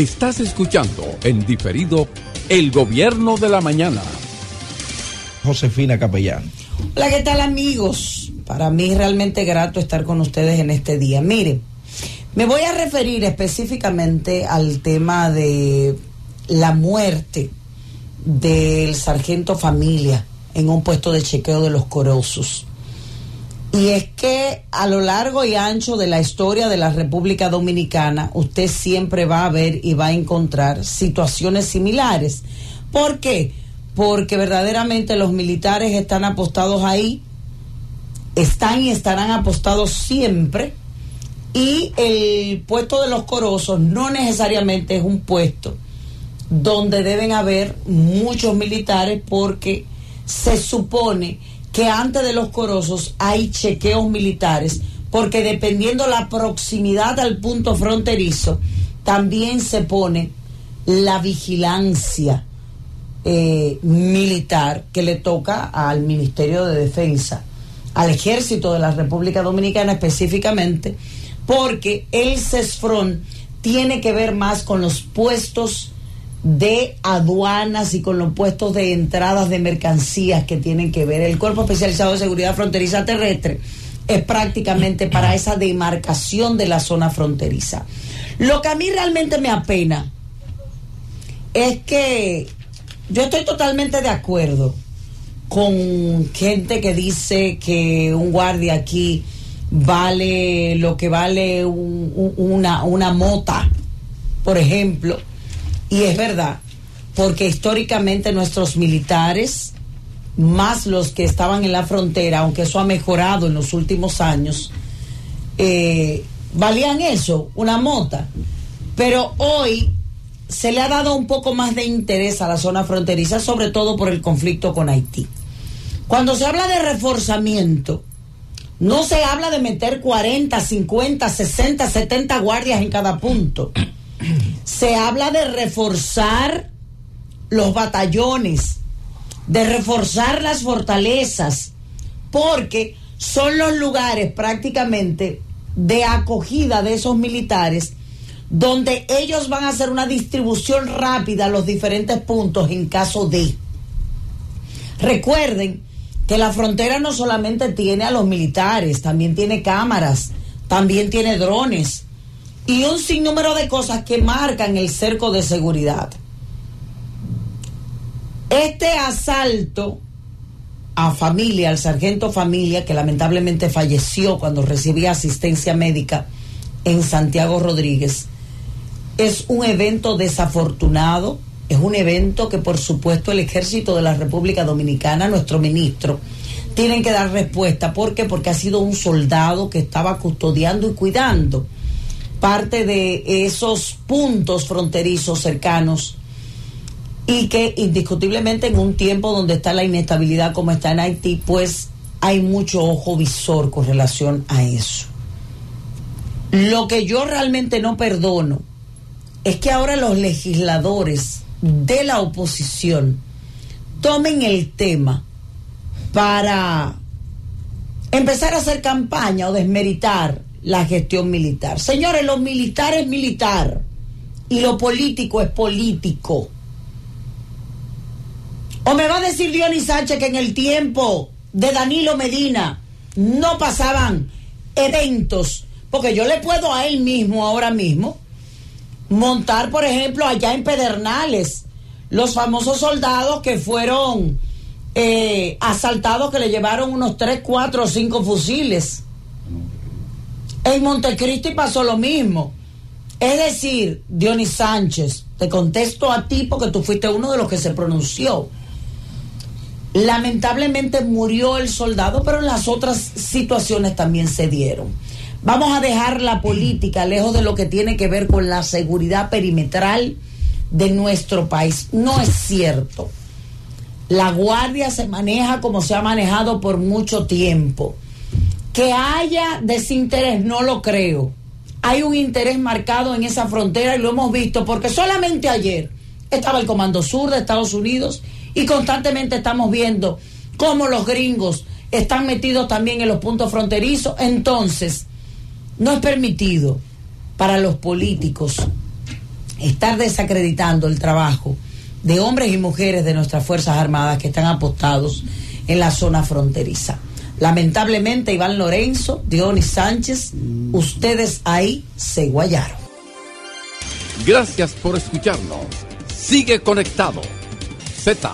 Estás escuchando en diferido El Gobierno de la Mañana. Josefina Capellán. Hola, ¿qué tal amigos? Para mí es realmente grato estar con ustedes en este día. Miren, me voy a referir específicamente al tema de la muerte del sargento familia en un puesto de chequeo de los corosos. Y es que a lo largo y ancho de la historia de la República Dominicana, usted siempre va a ver y va a encontrar situaciones similares. ¿Por qué? Porque verdaderamente los militares están apostados ahí, están y estarán apostados siempre y el puesto de los corosos no necesariamente es un puesto donde deben haber muchos militares porque se supone que antes de los corosos hay chequeos militares porque dependiendo la proximidad al punto fronterizo también se pone la vigilancia eh, militar que le toca al Ministerio de Defensa, al Ejército de la República Dominicana específicamente, porque el CESFRON tiene que ver más con los puestos de aduanas y con los puestos de entradas de mercancías que tienen que ver. El Cuerpo Especializado de Seguridad Fronteriza Terrestre es prácticamente para esa demarcación de la zona fronteriza. Lo que a mí realmente me apena es que yo estoy totalmente de acuerdo con gente que dice que un guardia aquí vale lo que vale una, una mota, por ejemplo. Y es verdad, porque históricamente nuestros militares, más los que estaban en la frontera, aunque eso ha mejorado en los últimos años, eh, valían eso, una mota. Pero hoy se le ha dado un poco más de interés a la zona fronteriza, sobre todo por el conflicto con Haití. Cuando se habla de reforzamiento, no se habla de meter 40, 50, 60, 70 guardias en cada punto. Se habla de reforzar los batallones, de reforzar las fortalezas, porque son los lugares prácticamente de acogida de esos militares donde ellos van a hacer una distribución rápida a los diferentes puntos en caso de. Recuerden que la frontera no solamente tiene a los militares, también tiene cámaras, también tiene drones y un sinnúmero de cosas que marcan el cerco de seguridad. Este asalto a familia, al sargento familia, que lamentablemente falleció cuando recibía asistencia médica en Santiago Rodríguez, es un evento desafortunado es un evento que por supuesto el ejército de la República Dominicana, nuestro ministro, tienen que dar respuesta. ¿Por qué? Porque ha sido un soldado que estaba custodiando y cuidando parte de esos puntos fronterizos cercanos y que indiscutiblemente en un tiempo donde está la inestabilidad como está en Haití, pues hay mucho ojo visor con relación a eso. Lo que yo realmente no perdono es que ahora los legisladores de la oposición tomen el tema para empezar a hacer campaña o desmeritar la gestión militar. Señores, lo militar es militar y lo político es político. O me va a decir Dionis Sánchez que en el tiempo de Danilo Medina no pasaban eventos, porque yo le puedo a él mismo ahora mismo montar, por ejemplo, allá en Pedernales, los famosos soldados que fueron eh, asaltados, que le llevaron unos 3, 4 o 5 fusiles. En Montecristi pasó lo mismo. Es decir, Dionis Sánchez, te contesto a ti porque tú fuiste uno de los que se pronunció. Lamentablemente murió el soldado, pero en las otras situaciones también se dieron. Vamos a dejar la política lejos de lo que tiene que ver con la seguridad perimetral de nuestro país. No es cierto. La guardia se maneja como se ha manejado por mucho tiempo. Que haya desinterés, no lo creo. Hay un interés marcado en esa frontera y lo hemos visto porque solamente ayer estaba el Comando Sur de Estados Unidos y constantemente estamos viendo cómo los gringos están metidos también en los puntos fronterizos. Entonces, no es permitido para los políticos estar desacreditando el trabajo de hombres y mujeres de nuestras Fuerzas Armadas que están apostados en la zona fronteriza. Lamentablemente, Iván Lorenzo, Dionis Sánchez, ustedes ahí se guayaron. Gracias por escucharnos. Sigue conectado. Z